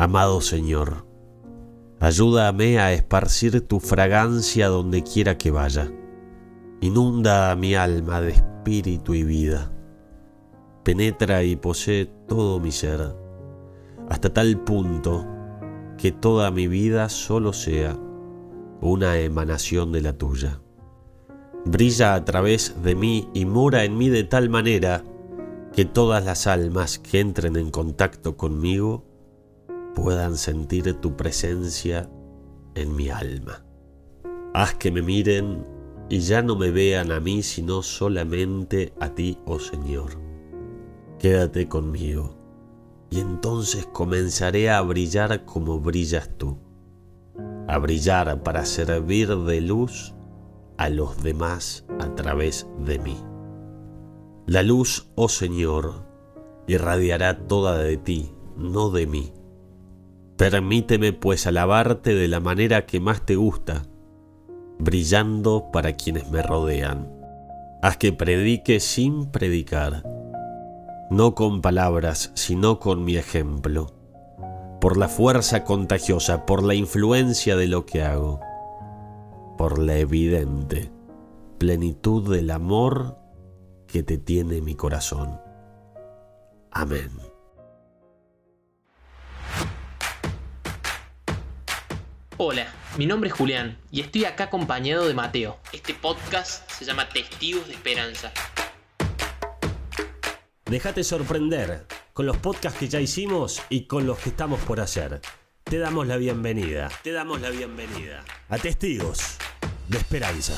Amado Señor, ayúdame a esparcir tu fragancia donde quiera que vaya. Inunda a mi alma de espíritu y vida. Penetra y posee todo mi ser, hasta tal punto que toda mi vida solo sea una emanación de la tuya. Brilla a través de mí y mora en mí de tal manera que todas las almas que entren en contacto conmigo puedan sentir tu presencia en mi alma. Haz que me miren y ya no me vean a mí, sino solamente a ti, oh Señor. Quédate conmigo, y entonces comenzaré a brillar como brillas tú, a brillar para servir de luz a los demás a través de mí. La luz, oh Señor, irradiará toda de ti, no de mí. Permíteme pues alabarte de la manera que más te gusta, brillando para quienes me rodean. Haz que predique sin predicar, no con palabras, sino con mi ejemplo, por la fuerza contagiosa, por la influencia de lo que hago, por la evidente plenitud del amor que te tiene mi corazón. Amén. Hola, mi nombre es Julián y estoy acá acompañado de Mateo. Este podcast se llama Testigos de Esperanza. Déjate sorprender con los podcasts que ya hicimos y con los que estamos por hacer. Te damos la bienvenida. Te damos la bienvenida a Testigos de Esperanza.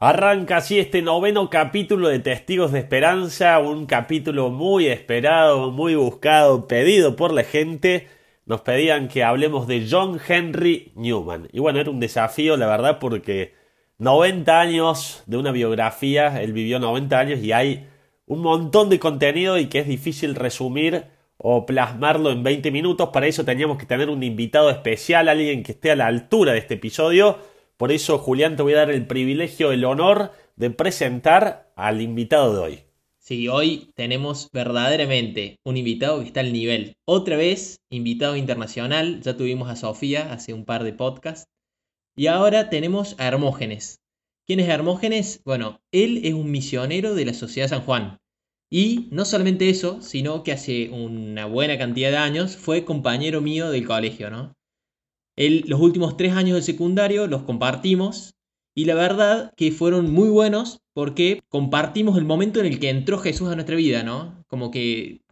Arranca así este noveno capítulo de Testigos de Esperanza, un capítulo muy esperado, muy buscado, pedido por la gente nos pedían que hablemos de John Henry Newman. Y bueno, era un desafío, la verdad, porque 90 años de una biografía, él vivió 90 años y hay un montón de contenido y que es difícil resumir o plasmarlo en 20 minutos. Para eso teníamos que tener un invitado especial, alguien que esté a la altura de este episodio. Por eso, Julián, te voy a dar el privilegio, el honor de presentar al invitado de hoy. Sí, hoy tenemos verdaderamente un invitado que está al nivel. Otra vez, invitado internacional. Ya tuvimos a Sofía hace un par de podcasts. Y ahora tenemos a Hermógenes. ¿Quién es Hermógenes? Bueno, él es un misionero de la Sociedad San Juan. Y no solamente eso, sino que hace una buena cantidad de años fue compañero mío del colegio, ¿no? Él, los últimos tres años del secundario los compartimos y la verdad que fueron muy buenos porque compartimos el momento en el que entró Jesús a nuestra vida, ¿no? Como que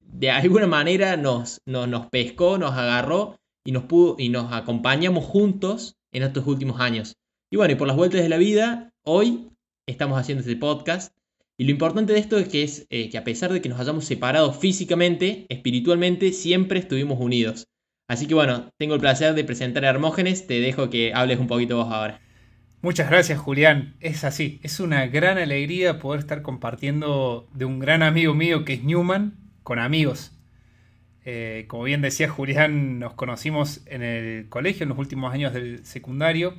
de alguna manera nos, nos, pescó, nos agarró y nos, pudo, y nos acompañamos juntos en estos últimos años. Y bueno, y por las vueltas de la vida, hoy estamos haciendo este podcast. Y lo importante de esto es que, es, eh, que a pesar de que nos hayamos separado físicamente, espiritualmente, siempre estuvimos unidos. Así que bueno, tengo el placer de presentar a Hermógenes. Te dejo que hables un poquito vos ahora. Muchas gracias Julián, es así, es una gran alegría poder estar compartiendo de un gran amigo mío que es Newman con amigos. Eh, como bien decía Julián, nos conocimos en el colegio en los últimos años del secundario,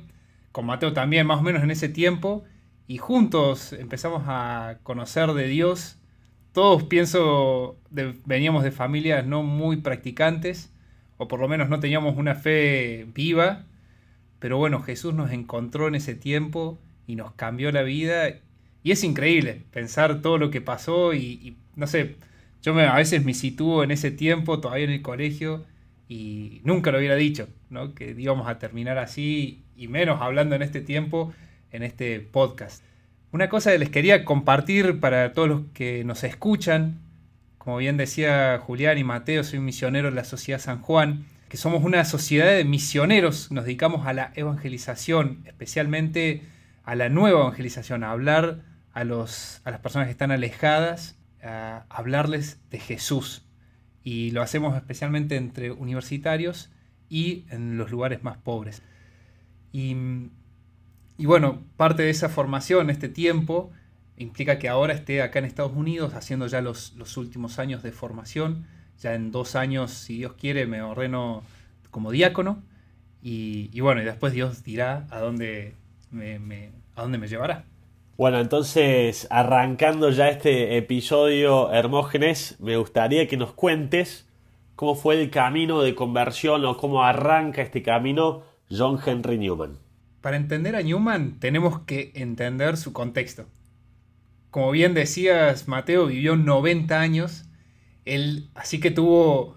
con Mateo también más o menos en ese tiempo, y juntos empezamos a conocer de Dios. Todos pienso veníamos de familias no muy practicantes, o por lo menos no teníamos una fe viva, pero bueno, Jesús nos encontró en ese tiempo y nos cambió la vida. Y es increíble pensar todo lo que pasó y, no sé, yo a veces me sitúo en ese tiempo, todavía en el colegio, y nunca lo hubiera dicho, ¿no? Que íbamos a terminar así, y menos hablando en este tiempo, en este podcast. Una cosa que les quería compartir para todos los que nos escuchan, como bien decía Julián y Mateo, soy un misionero en la Sociedad San Juan, que somos una sociedad de misioneros, nos dedicamos a la evangelización, especialmente a la nueva evangelización, a hablar a, los, a las personas que están alejadas, a hablarles de Jesús. Y lo hacemos especialmente entre universitarios y en los lugares más pobres. Y, bueno, parte de esa formación, este tiempo, implica que ahora esté acá en Estados Unidos haciendo ya los, los últimos años de formación ya en dos años, si Dios quiere, me ordeno como diácono. Y, bueno, y después Dios dirá a dónde me, a dónde me llevará. Bueno, entonces, arrancando ya este episodio, Hermógenes, me gustaría que nos cuentes cómo fue el camino de conversión o cómo arranca este camino John Henry Newman. Para entender a Newman tenemos que entender su contexto. Como bien decías, Mateo vivió 90 años, él, así que tuvo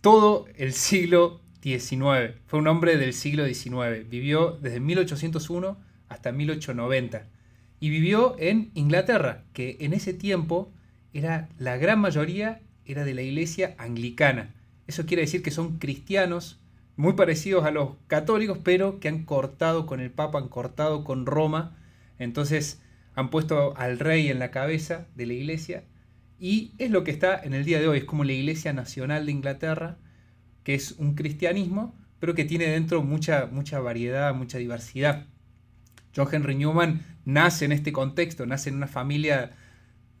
todo el siglo XIX. Fue un hombre del siglo XIX. Vivió desde 1801 hasta 1890. Y vivió en Inglaterra, que en ese tiempo era la gran mayoría era de la iglesia anglicana. Eso quiere decir que son cristianos muy parecidos a los católicos, pero que han cortado con el Papa, han cortado con Roma. Entonces han puesto al rey en la cabeza de la iglesia. Y es lo que está en el día de hoy. Es como la Iglesia Nacional de Inglaterra, que es un cristianismo, pero que tiene dentro mucha, mucha variedad, mucha diversidad. John Henry Newman nace en este contexto, nace en una familia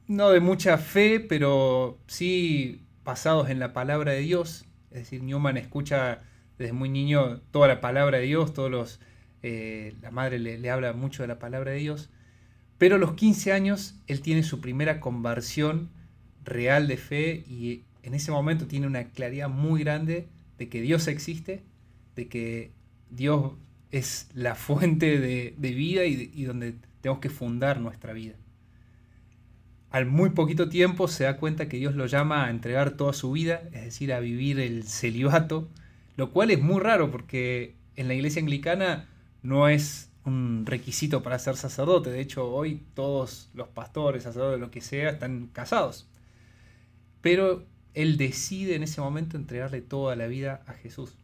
no de mucha fe, pero sí basados en la palabra de Dios. Es decir, Newman escucha desde muy niño toda la palabra de Dios, todos los, eh, la madre le, habla mucho de la palabra de Dios, pero a los 15 años él tiene su primera conversión real de fe y en ese momento tiene una claridad muy grande de que Dios existe, de que Dios es la fuente de, vida y, y donde tenemos que fundar nuestra vida. Al muy poquito tiempo se da cuenta que Dios lo llama a entregar toda su vida, es decir, a vivir el celibato, lo cual es muy raro porque en la iglesia anglicana no es un requisito para ser sacerdote. De hecho, hoy todos los pastores, sacerdotes, lo que sea, están casados. Pero él decide en ese momento entregarle toda la vida a Jesús.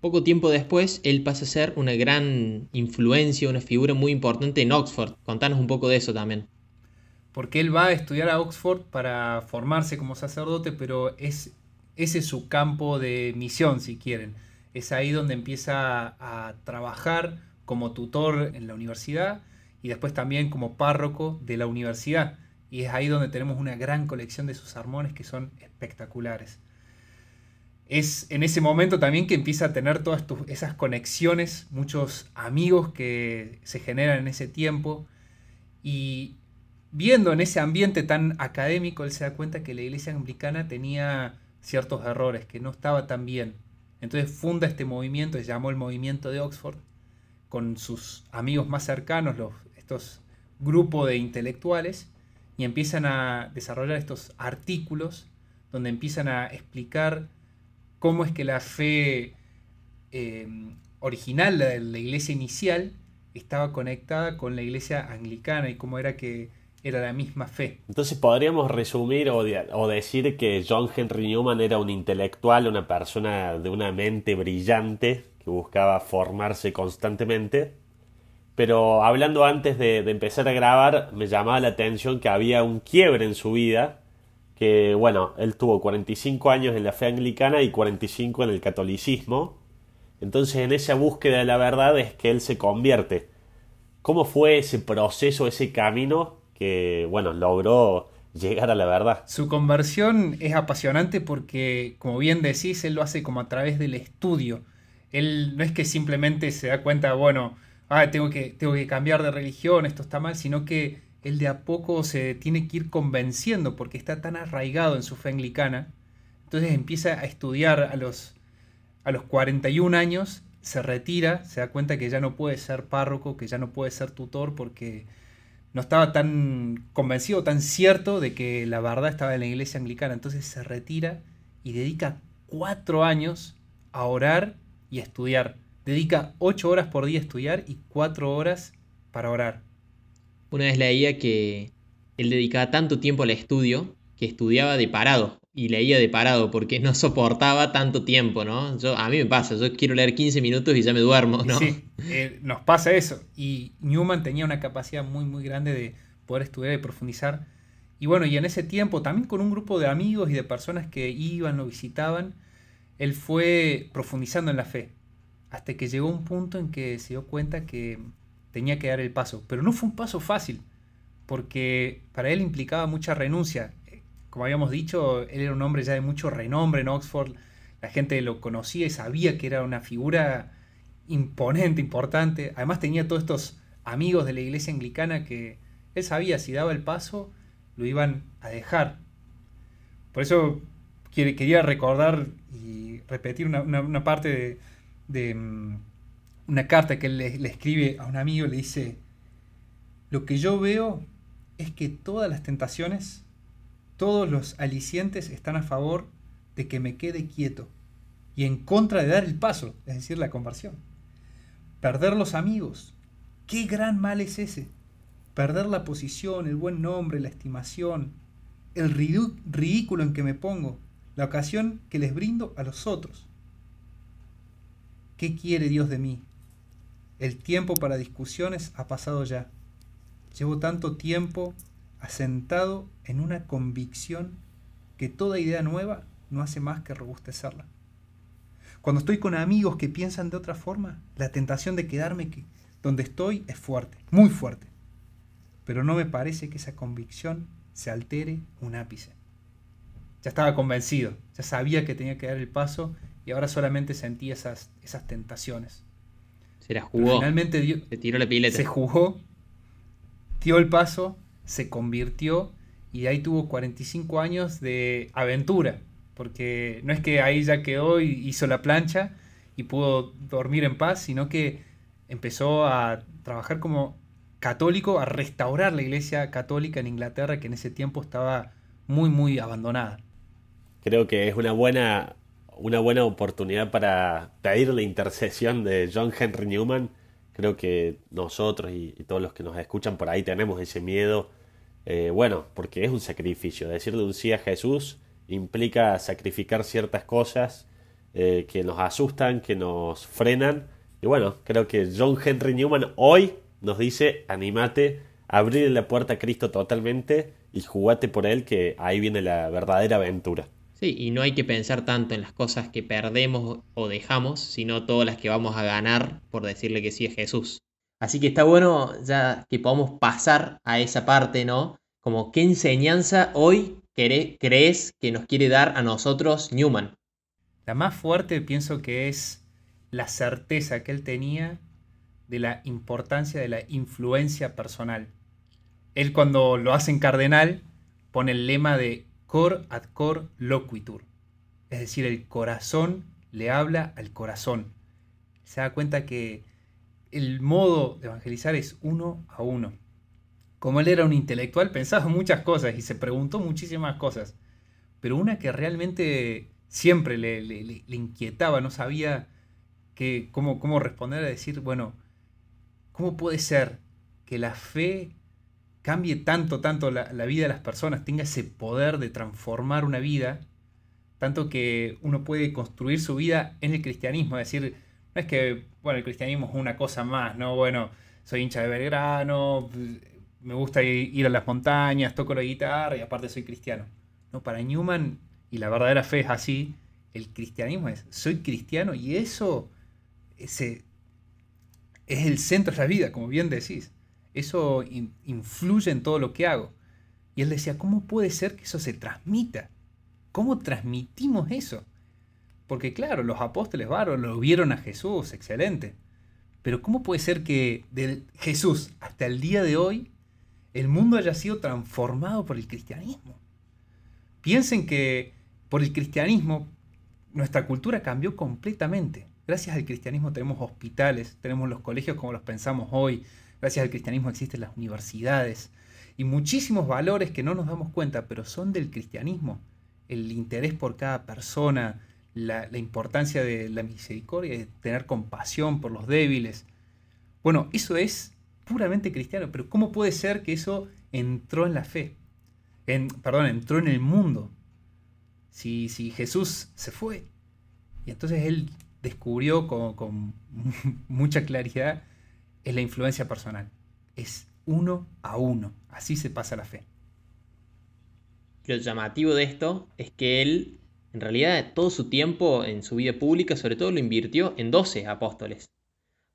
Poco tiempo después, él pasa a ser una gran influencia, una figura muy importante en Oxford. Contanos un poco de eso también. Porque él va a estudiar a Oxford para formarse como sacerdote, pero es ese es su campo de misión, si quieren. Es ahí donde empieza a trabajar como tutor en la universidad y después también como párroco de la universidad. Y es ahí donde tenemos una gran colección de sus sermones que son espectaculares. Es en ese momento también que empieza a tener todas esas conexiones, muchos amigos que se generan en ese tiempo. Y viendo en ese ambiente tan académico, él se da cuenta que la iglesia anglicana tenía ciertos errores, que no estaba tan bien. Entonces funda este movimiento, se llamó el movimiento de Oxford, con sus amigos más cercanos, estos grupos de intelectuales, y empiezan a desarrollar estos artículos donde empiezan a explicar cómo es que la fe eh, original, la de la iglesia inicial, estaba conectada con la iglesia anglicana y cómo era que era la misma fe. Entonces podríamos resumir o, o, decir que John Henry Newman era un intelectual, una persona de una mente brillante que buscaba formarse constantemente. Pero hablando antes de, empezar a grabar, me llamaba la atención que había un quiebre en su vida, que bueno, él tuvo 45 años en la fe anglicana y 45 en el catolicismo. Entonces en esa búsqueda de la verdad es que él se convierte. ¿Cómo fue ese proceso, ese camino que, bueno, logró llegar a la verdad. Su conversión es apasionante porque, como bien decís, él lo hace como a través del estudio. Él no es que simplemente se da cuenta, bueno, ah, tengo que, tengo que cambiar de religión, esto está mal, sino que él de a poco se tiene que ir convenciendo porque está tan arraigado en su fe anglicana. Entonces empieza a estudiar a los, a los 41 años, se retira, se da cuenta que ya no puede ser párroco, que ya no puede ser tutor porque no estaba tan convencido, tan cierto de que la verdad estaba en la iglesia anglicana. Entonces se retira y dedica cuatro años a orar y a estudiar. Dedica ocho horas por día a estudiar y cuatro horas para orar. Una vez leía que él dedicaba tanto tiempo al estudio que estudiaba de parado y leía de parado porque no soportaba tanto tiempo, ¿no? Yo, a mí me pasa, yo quiero leer 15 minutos y ya me duermo, ¿no? Sí, eh, nos pasa eso. Y Newman tenía una capacidad muy, muy grande de poder estudiar y profundizar. Y bueno, y en ese tiempo, también con un grupo de amigos y de personas que iban, lo visitaban, él fue profundizando en la fe. Hasta que llegó un punto en que se dio cuenta que tenía que dar el paso. Pero no fue un paso fácil, porque para él implicaba mucha renuncia como habíamos dicho, él era un hombre ya de mucho renombre en Oxford, la gente lo conocía y sabía que era una figura imponente, importante. Además tenía todos estos amigos de la iglesia anglicana que, Él sabía si daba el paso, lo iban a dejar. Por eso quería recordar y repetir una, parte de, mm, una carta que él le escribe a un amigo, le dice, lo que yo veo es que todas las tentaciones, todos los alicientes están a favor de que me quede quieto y en contra de dar el paso, es decir, la conversión. Perder los amigos, qué gran mal es ese. Perder la posición, el buen nombre, la estimación, el ridículo en que me pongo, la ocasión que les brindo a los otros. ¿Qué quiere Dios de mí? El tiempo para discusiones ha pasado ya. Llevo tanto tiempo asentado en una convicción que toda idea nueva no hace más que robustecerla. Cuando estoy con amigos que piensan de otra forma, la tentación de quedarme donde estoy es fuerte, muy fuerte. Pero no me parece que esa convicción se altere un ápice. Ya estaba convencido, ya sabía que tenía que dar el paso y ahora solamente sentía esas, esas tentaciones. Se la jugó. finalmente dio, se tiró la pileta. Se jugó, dio el paso, se convirtió y ahí tuvo 45 años de aventura. Porque no es que ahí ya quedó y hizo la plancha y pudo dormir en paz, sino que empezó a trabajar como católico, a restaurar la iglesia católica en Inglaterra, que en ese tiempo estaba muy, muy abandonada. Creo que es una buena, una buena oportunidad para pedir la intercesión de John Henry Newman. Creo que nosotros y, todos los que nos escuchan por ahí tenemos ese miedo. Eh, bueno, porque es un sacrificio. Decirle un sí a Jesús implica sacrificar ciertas cosas eh, que nos asustan, que nos frenan. Y bueno, creo que John Henry Newman hoy nos dice, animate, abrir la puerta a Cristo totalmente y jugate por él, que ahí viene la verdadera aventura. Sí, y no hay que pensar tanto en las cosas que perdemos o dejamos, sino todas las que vamos a ganar por decirle que sí a Jesús. Así que está bueno ya que podamos pasar a esa parte, ¿no? Como qué enseñanza hoy crees que nos quiere dar a nosotros Newman. La más fuerte pienso que es la certeza que él tenía de la importancia de la influencia personal. Él cuando lo hace en cardenal pone el lema de cor ad cor loquitur, es decir, el corazón le habla al corazón. Se da cuenta que el modo de evangelizar es uno a uno. Como él era un intelectual, pensaba muchas cosas y se preguntó muchísimas cosas, pero una que realmente siempre le, inquietaba, no sabía cómo, cómo responder a decir, bueno, ¿cómo puede ser que la fe cambie tanto, tanto la, vida de las personas, tenga ese poder de transformar una vida, tanto que uno puede construir su vida en el cristianismo, es decir, no es que, bueno, el cristianismo es una cosa más, ¿no? Bueno, soy hincha de Belgrano, me gusta ir a las montañas, toco la guitarra y aparte soy cristiano. No, para Newman, y la verdadera fe es así, el cristianismo es, soy cristiano y eso ese, es el centro de la vida, como bien decís eso influye en todo lo que hago. Y él decía, ¿cómo puede ser que eso se transmita? ¿Cómo transmitimos eso? Porque claro, los apóstoles varos lo vieron a Jesús, excelente. Pero ¿cómo puede ser que de Jesús hasta el día de hoy el mundo haya sido transformado por el cristianismo? Piensen que por el cristianismo nuestra cultura cambió completamente. Gracias al cristianismo tenemos hospitales, tenemos los colegios como los pensamos hoy, Gracias al cristianismo existen las universidades y muchísimos valores que no nos damos cuenta, pero son del cristianismo. El interés por cada persona, la, importancia de la misericordia, de tener compasión por los débiles. Bueno, eso es puramente cristiano, pero ¿cómo puede ser que eso entró en la fe? En, perdón, entró en el mundo. Si, si Jesús se fue. Y entonces él descubrió con, con mucha claridad es la influencia personal. Es uno a uno. Así se pasa la fe. Lo llamativo de esto es que él, en realidad, todo su tiempo en su vida pública, sobre todo, lo invirtió en 12 apóstoles.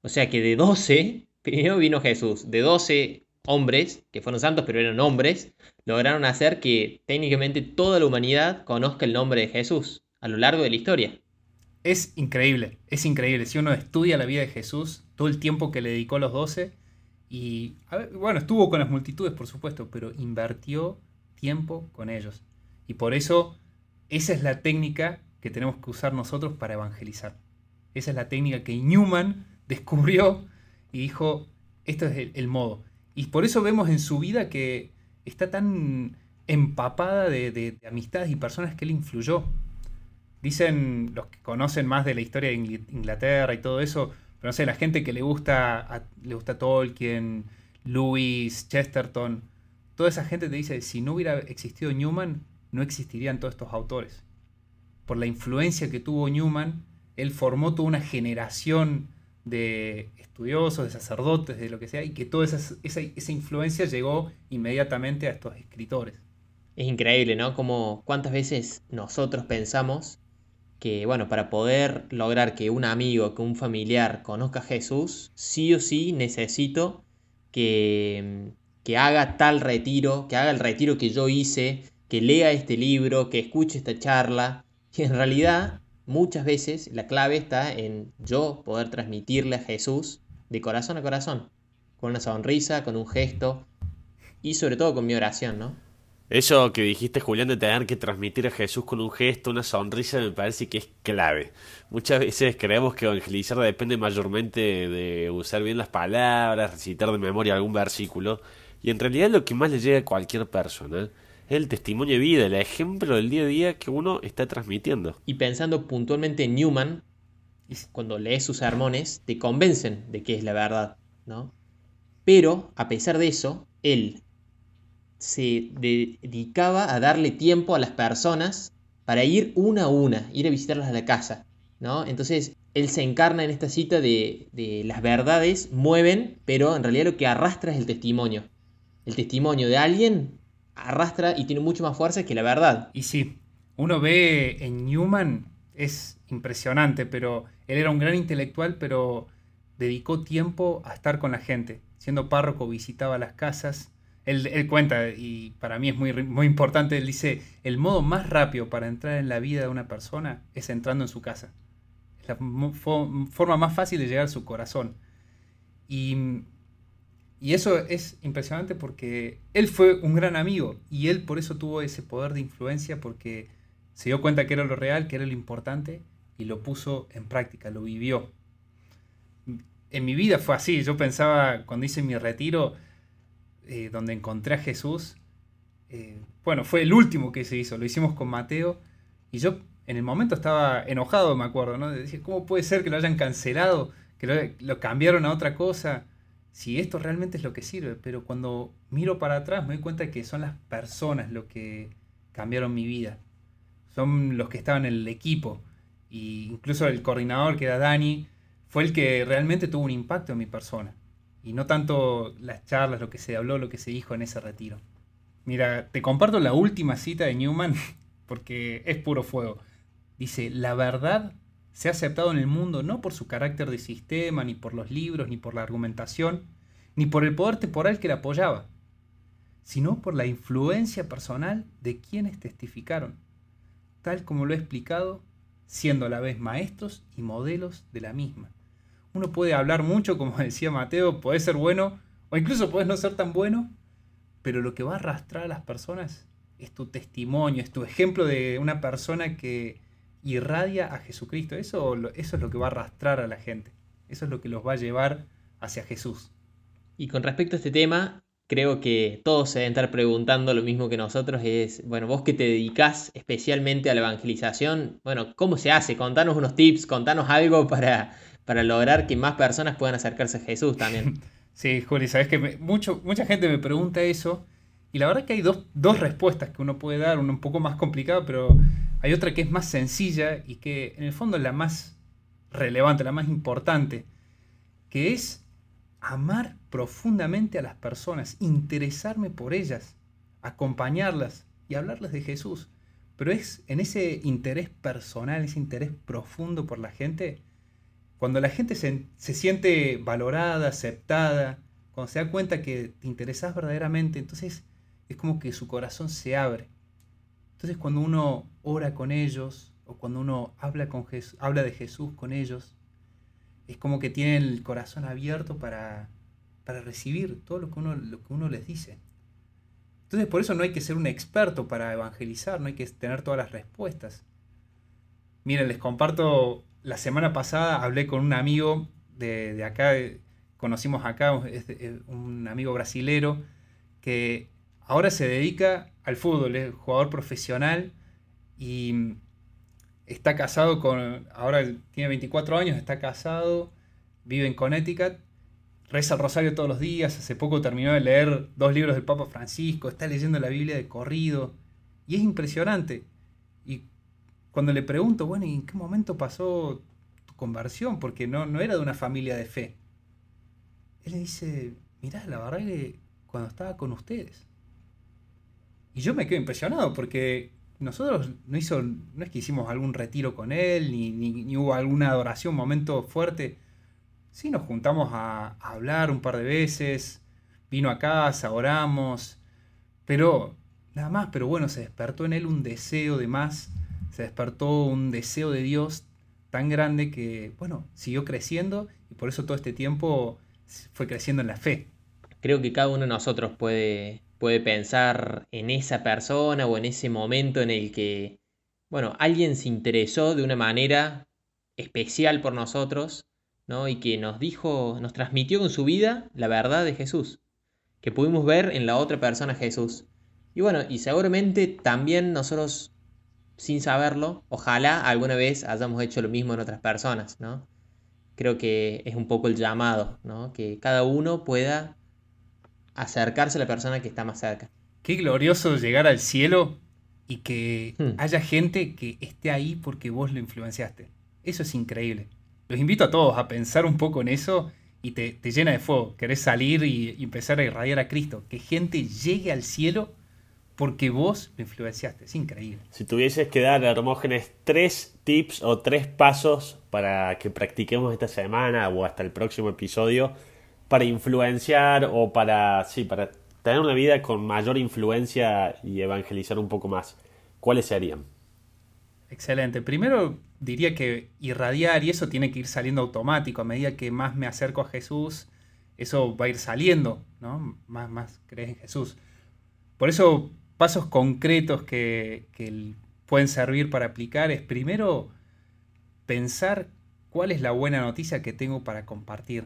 O sea que de 12, primero vino Jesús, de 12 hombres, que fueron santos pero eran hombres, lograron hacer que técnicamente toda la humanidad conozca el nombre de Jesús a lo largo de la historia. Es increíble, es increíble. Si uno estudia la vida de Jesús, todo el tiempo que le dedicó a los doce, Y bueno, estuvo con las multitudes, por supuesto, pero invirtió tiempo con ellos. Y por eso esa es la técnica que tenemos que usar nosotros para evangelizar. Esa es la técnica que Newman descubrió y dijo, esto es el, modo. Y por eso vemos en su vida que está tan empapada de, amistades y personas que él influyó. Dicen los que conocen más de la historia de Inglaterra y todo eso, pero no sé, la gente que le gusta, le gusta Tolkien, Lewis, Chesterton, toda esa gente te dice, si no hubiera existido Newman, no existirían todos estos autores. Por la influencia que tuvo Newman, él formó toda una generación de estudiosos, de sacerdotes, de lo que sea, y que toda esa, esa, influencia llegó inmediatamente a estos escritores. Es increíble, ¿no? Como cuántas veces nosotros pensamos que, bueno, para poder lograr que un amigo, que un familiar conozca a Jesús, sí o sí necesito que, que haga tal retiro, que haga el retiro que yo hice, que lea este libro, que escuche esta charla. Y en realidad, muchas veces la clave está en yo poder transmitirle a Jesús de corazón a corazón, con una sonrisa, con un gesto y sobre todo con mi oración, ¿no? Eso que dijiste, Julián, de tener que transmitir a Jesús con un gesto, una sonrisa, me parece que es clave. Muchas veces creemos que evangelizar depende mayormente de usar bien las palabras, recitar de memoria algún versículo, y en realidad lo que más le llega a cualquier persona es el testimonio de vida, el ejemplo del día a día que uno está transmitiendo. Y pensando puntualmente en Newman, cuando lees sus sermones, te convencen de que es la verdad, ¿no? Pero, a pesar de eso, él se dedicaba a darle tiempo a las personas para ir una a una, ir a visitarlas a la casa, ¿no? Entonces, él se encarna en esta cita de, de las verdades mueven, pero en realidad lo que arrastra es el testimonio. El testimonio de alguien arrastra y tiene mucho más fuerza que la verdad. Y sí, uno ve en Newman, es impresionante, pero él era un gran intelectual, pero dedicó tiempo a estar con la gente. Siendo párroco visitaba las casas. Él, cuenta, y para mí es muy, muy importante, él dice, el modo más rápido para entrar en la vida de una persona es entrando en su casa. Es la forma más fácil de llegar a su corazón. Y y eso es impresionante porque él fue un gran amigo y él por eso tuvo ese poder de influencia porque se dio cuenta que era lo real, que era lo importante y lo puso en práctica, lo vivió. En mi vida fue así, yo pensaba cuando hice mi retiro, eh, donde encontré a Jesús, eh, bueno, fue el último que se hizo, lo hicimos con Mateo y yo en el momento estaba enojado, me acuerdo, ¿no? Decía, ¿cómo puede ser que lo hayan cancelado, que lo, lo cambiaron a otra cosa? si esto realmente es lo que sirve, pero cuando miro para atrás me doy cuenta que son las personas lo que cambiaron mi vida. Son los que estaban en el equipo. Y incluso el coordinador, que era Dani, fue el que realmente tuvo un impacto en mi persona. Y no tanto las charlas, lo que se habló, lo que se dijo en ese retiro. Mira, te comparto la última cita de Newman porque es puro fuego. Dice, la verdad se ha aceptado en el mundo no por su carácter de sistema, ni por los libros, ni por la argumentación, ni por el poder temporal que la apoyaba, sino por la influencia personal de quienes testificaron, tal como lo he explicado, siendo a la vez maestros y modelos de la misma. Uno puede hablar mucho, como decía Mateo, puede ser bueno, o incluso puedes no ser tan bueno, pero lo que va a arrastrar a las personas es tu testimonio, es tu ejemplo de una persona que irradia a Jesucristo. Eso, es lo que va a arrastrar a la gente. Eso es lo que los va a llevar hacia Jesús. Y con respecto a este tema, creo que todos se deben estar preguntando lo mismo que nosotros, es, bueno, vos que te dedicas especialmente a la evangelización, bueno, ¿cómo se hace? Contanos unos tips, contanos algo para, para lograr que más personas puedan acercarse a Jesús también. Sí, Juli, sabes que mucho, mucha gente me pregunta eso, y la verdad que hay dos, dos respuestas que uno puede dar, una un poco más complicada, pero hay otra que es más sencilla y que en el fondo es la más relevante, la más importante, que es amar profundamente a las personas, interesarme por ellas, acompañarlas y hablarles de Jesús. Pero es en ese interés personal, ese interés profundo por la gente, cuando la gente se, se siente valorada, aceptada, cuando se da cuenta que te interesas verdaderamente, entonces es como que su corazón se abre entonces cuando uno ora con ellos o cuando uno habla, con habla de Jesús con ellos, es como que tienen el corazón abierto para, para recibir todo lo que, uno, lo que uno les dice. Entonces por eso no hay que ser un experto para evangelizar, no hay que tener todas las respuestas. Miren, les comparto, la semana pasada hablé con un amigo de, de acá, conocimos acá, un amigo brasilero, que ahora se dedica al fútbol, es jugador profesional y está casado con, ahora tiene 24 años, está casado, vive en Connecticut, reza el rosario todos los días, hace poco terminó de leer dos libros del Papa Francisco, está leyendo la Biblia de corrido y es impresionante. Cuando le pregunto, bueno, ¿y en qué momento pasó tu conversión? Porque no, no era de una familia de fe. Él le dice, mirá, la verdad que cuando estaba con ustedes. Y yo me quedo impresionado porque nosotros no, hizo, no es que hicimos algún retiro con él, ni, hubo alguna adoración, momento fuerte. Sí, nos juntamos a, a, hablar un par de veces, vino a casa, oramos, pero nada más, pero bueno, se despertó en él un deseo de más, se despertó un deseo de Dios tan grande que, bueno, siguió creciendo y por eso todo este tiempo fue creciendo en la fe. Creo que cada uno de nosotros puede puede pensar en esa persona o en ese momento en el que, bueno, alguien se interesó de una manera especial por nosotros, ¿no? Y que nos dijo, nos transmitió con su vida la verdad de Jesús, que pudimos ver en la otra persona Jesús. Y bueno, y seguramente también nosotros, sin saberlo, ojalá alguna vez hayamos hecho lo mismo en otras personas, ¿no? Creo que es un poco el llamado, ¿no? Que cada uno pueda acercarse a la persona que está más cerca. Qué glorioso llegar al cielo y que hmm. haya gente que esté ahí porque vos lo influenciaste. Eso es increíble. Los invito a todos a pensar un poco en eso y te, llena de fuego. Querés salir y, y, empezar a irradiar a Cristo. Que gente llegue al cielo porque vos lo influenciaste. Es increíble. Si tuvieses que dar a Hermógenes tres tips o tres pasos para que practiquemos esta semana o hasta el próximo episodio, para influenciar o para, sí, para tener una vida con mayor influencia y evangelizar un poco más, ¿cuáles serían? Excelente. Primero diría que irradiar y eso tiene que ir saliendo automático. A medida que más me acerco a Jesús, eso va a ir saliendo, ¿no? Más, más crees en Jesús. Por eso, pasos concretos que, que pueden servir para aplicar es primero pensar cuál es la buena noticia que tengo para compartir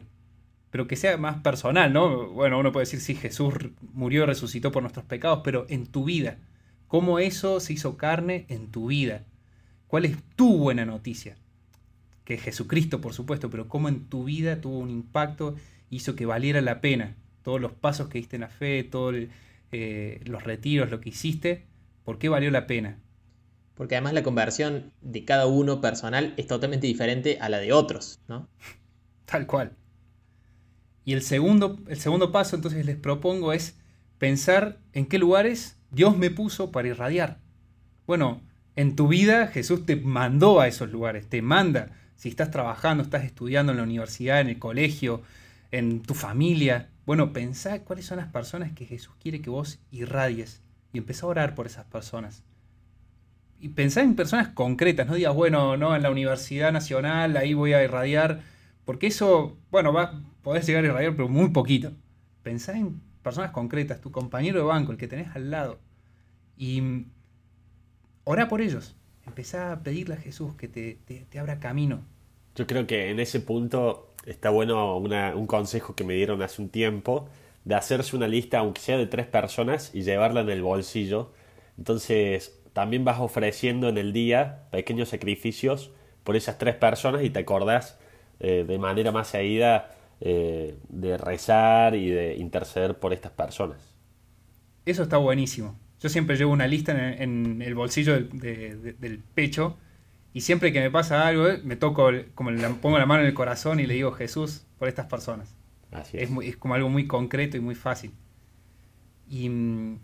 pero que sea más personal, ¿no? Bueno, uno puede decir, sí, Jesús murió, resucitó por nuestros pecados, pero en tu vida, ¿cómo eso se hizo carne en tu vida? ¿Cuál es tu buena noticia? Que Jesucristo, por supuesto, pero cómo en tu vida tuvo un impacto, hizo que valiera la pena todos los pasos que diste en la fe, todos eh, los retiros, lo que hiciste, ¿por qué valió la pena? Porque además la conversión de cada uno personal es totalmente diferente a la de otros, ¿no? Tal cual. Y el segundo, el segundo paso entonces les propongo es pensar en qué lugares Dios me puso para irradiar. Bueno, en tu vida Jesús te mandó a esos lugares, te manda. Si estás trabajando, estás estudiando en la universidad, en el colegio, en tu familia, bueno, pensá cuáles son las personas que Jesús quiere que vos irradies y empezá a orar por esas personas. Y pensá en personas concretas, no digas, bueno, no, en la Universidad Nacional, ahí voy a irradiar, porque eso, bueno, va, podés llegar a irradiar, pero muy poquito. Pensá en personas concretas, tu compañero de banco, el que tenés al lado. Y orá por ellos. Empezá a pedirle a Jesús que te, abra camino. Yo creo que en ese punto está bueno un consejo que me dieron hace un tiempo de hacerse una lista, aunque sea de tres personas, y llevarla en el bolsillo. Entonces también vas ofreciendo en el día pequeños sacrificios por esas tres personas y te acordás eh, de manera más seguida eh, de rezar y de interceder por estas personas. Eso está buenísimo. Yo siempre llevo una lista en, el bolsillo del, pecho y siempre que me pasa algo, me toco, como le pongo la mano en el corazón y le digo Jesús por estas personas. Así es. Es, como algo muy concreto y muy fácil. Y mm,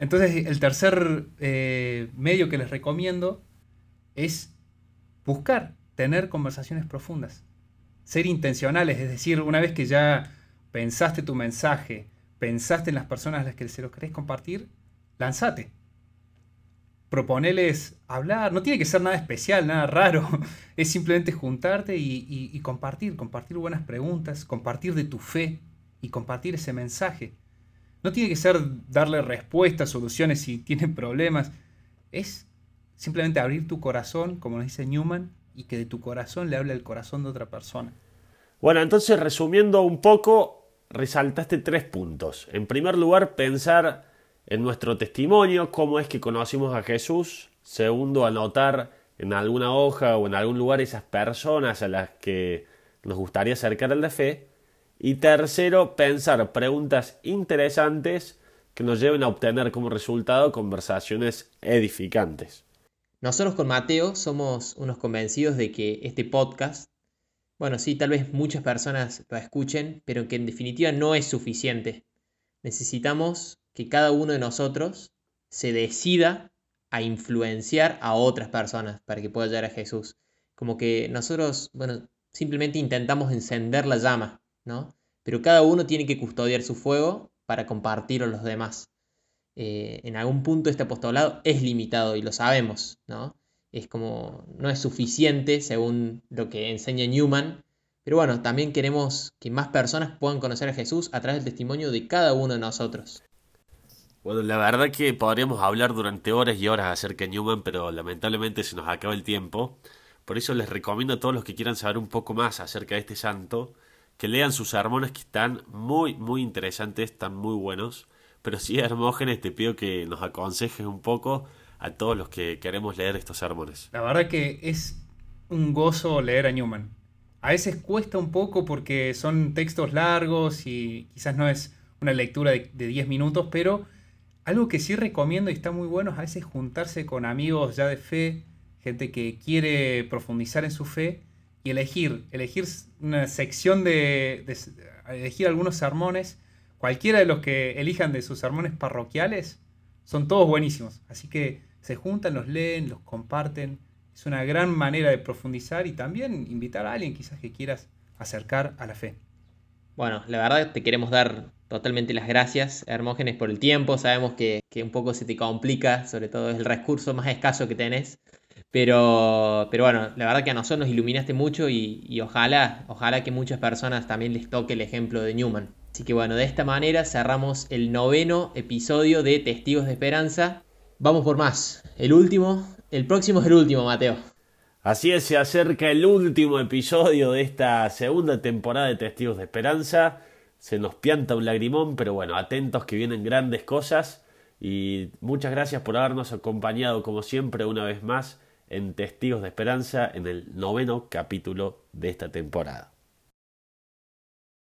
entonces el tercer eh, medio que les recomiendo es buscar tener conversaciones profundas ser intencionales, es decir, una vez que ya pensaste tu mensaje, pensaste en las personas a las que se lo querés compartir, lanzate. Proponeles hablar, no tiene que ser nada especial, nada raro, es simplemente juntarte y, compartir, compartir buenas preguntas, compartir de tu fe y compartir ese mensaje. No tiene que ser darle respuestas, soluciones si tienen problemas. Es simplemente abrir tu corazón, como nos dice Newman, y que de tu corazón le hable el corazón de otra persona. Bueno, entonces resumiendo un poco, resaltaste tres puntos. En primer lugar, pensar en nuestro testimonio, cómo es que conocimos a Jesús. Segundo, anotar en alguna hoja o en algún lugar esas personas a las que nos gustaría acercar a la fe. Y tercero, pensar preguntas interesantes que nos lleven a obtener como resultado conversaciones edificantes. Nosotros con Mateo somos unos convencidos de que este podcast, bueno, sí, tal vez muchas personas lo escuchen, pero que en definitiva no es suficiente. Necesitamos que cada uno de nosotros se decida a influenciar a otras personas para que pueda llegar a Jesús. Como que nosotros, bueno, simplemente intentamos encender la llama, ¿no? Pero cada uno tiene que custodiar su fuego para compartirlo a los demás. Eh, en algún punto este apostolado es limitado y lo sabemos, ¿no? Es como, no es suficiente según lo que enseña Newman, pero bueno, también queremos que más personas puedan conocer a Jesús a través del testimonio de cada uno de nosotros. Bueno, la verdad que podríamos hablar durante horas y horas acerca de Newman, pero lamentablemente se nos acaba el tiempo. Por eso les recomiendo a todos los que quieran saber un poco más acerca de este santo, que lean sus sermones que están muy, muy interesantes, están muy buenos. Pero sí, Hermógenes, te pido que nos aconsejes un poco a todos los que queremos leer estos sermones. La verdad que es un gozo leer a Newman. A veces cuesta un poco porque son textos largos y quizás no es una lectura de, 10 minutos, pero algo que sí recomiendo y está muy bueno es a veces juntarse con amigos ya de fe, gente que quiere profundizar en su fe y elegir, elegir una sección de, de elegir algunos sermones cualquiera de los que elijan de sus sermones parroquiales, son todos buenísimos. Así que se juntan, los leen, los comparten. Es una gran manera de profundizar y también invitar a alguien quizás que quieras acercar a la fe. Bueno, la verdad te queremos dar totalmente las gracias, Hermógenes, por el tiempo. Sabemos que, un poco se te complica, sobre todo es el recurso más escaso que tenés. Pero, pero bueno, la verdad que a nosotros nos iluminaste mucho y, y ojalá, ojalá que muchas personas también les toque el ejemplo de Newman. Así que bueno, de esta manera cerramos el noveno episodio de Testigos de Esperanza. Vamos por más. El último, el próximo es el último, Mateo. Así es, se acerca el último episodio de esta segunda temporada de Testigos de Esperanza. Se nos pianta un lagrimón, pero bueno, atentos que vienen grandes cosas. Y muchas gracias por habernos acompañado como siempre una vez más en Testigos de Esperanza en el noveno capítulo de esta temporada.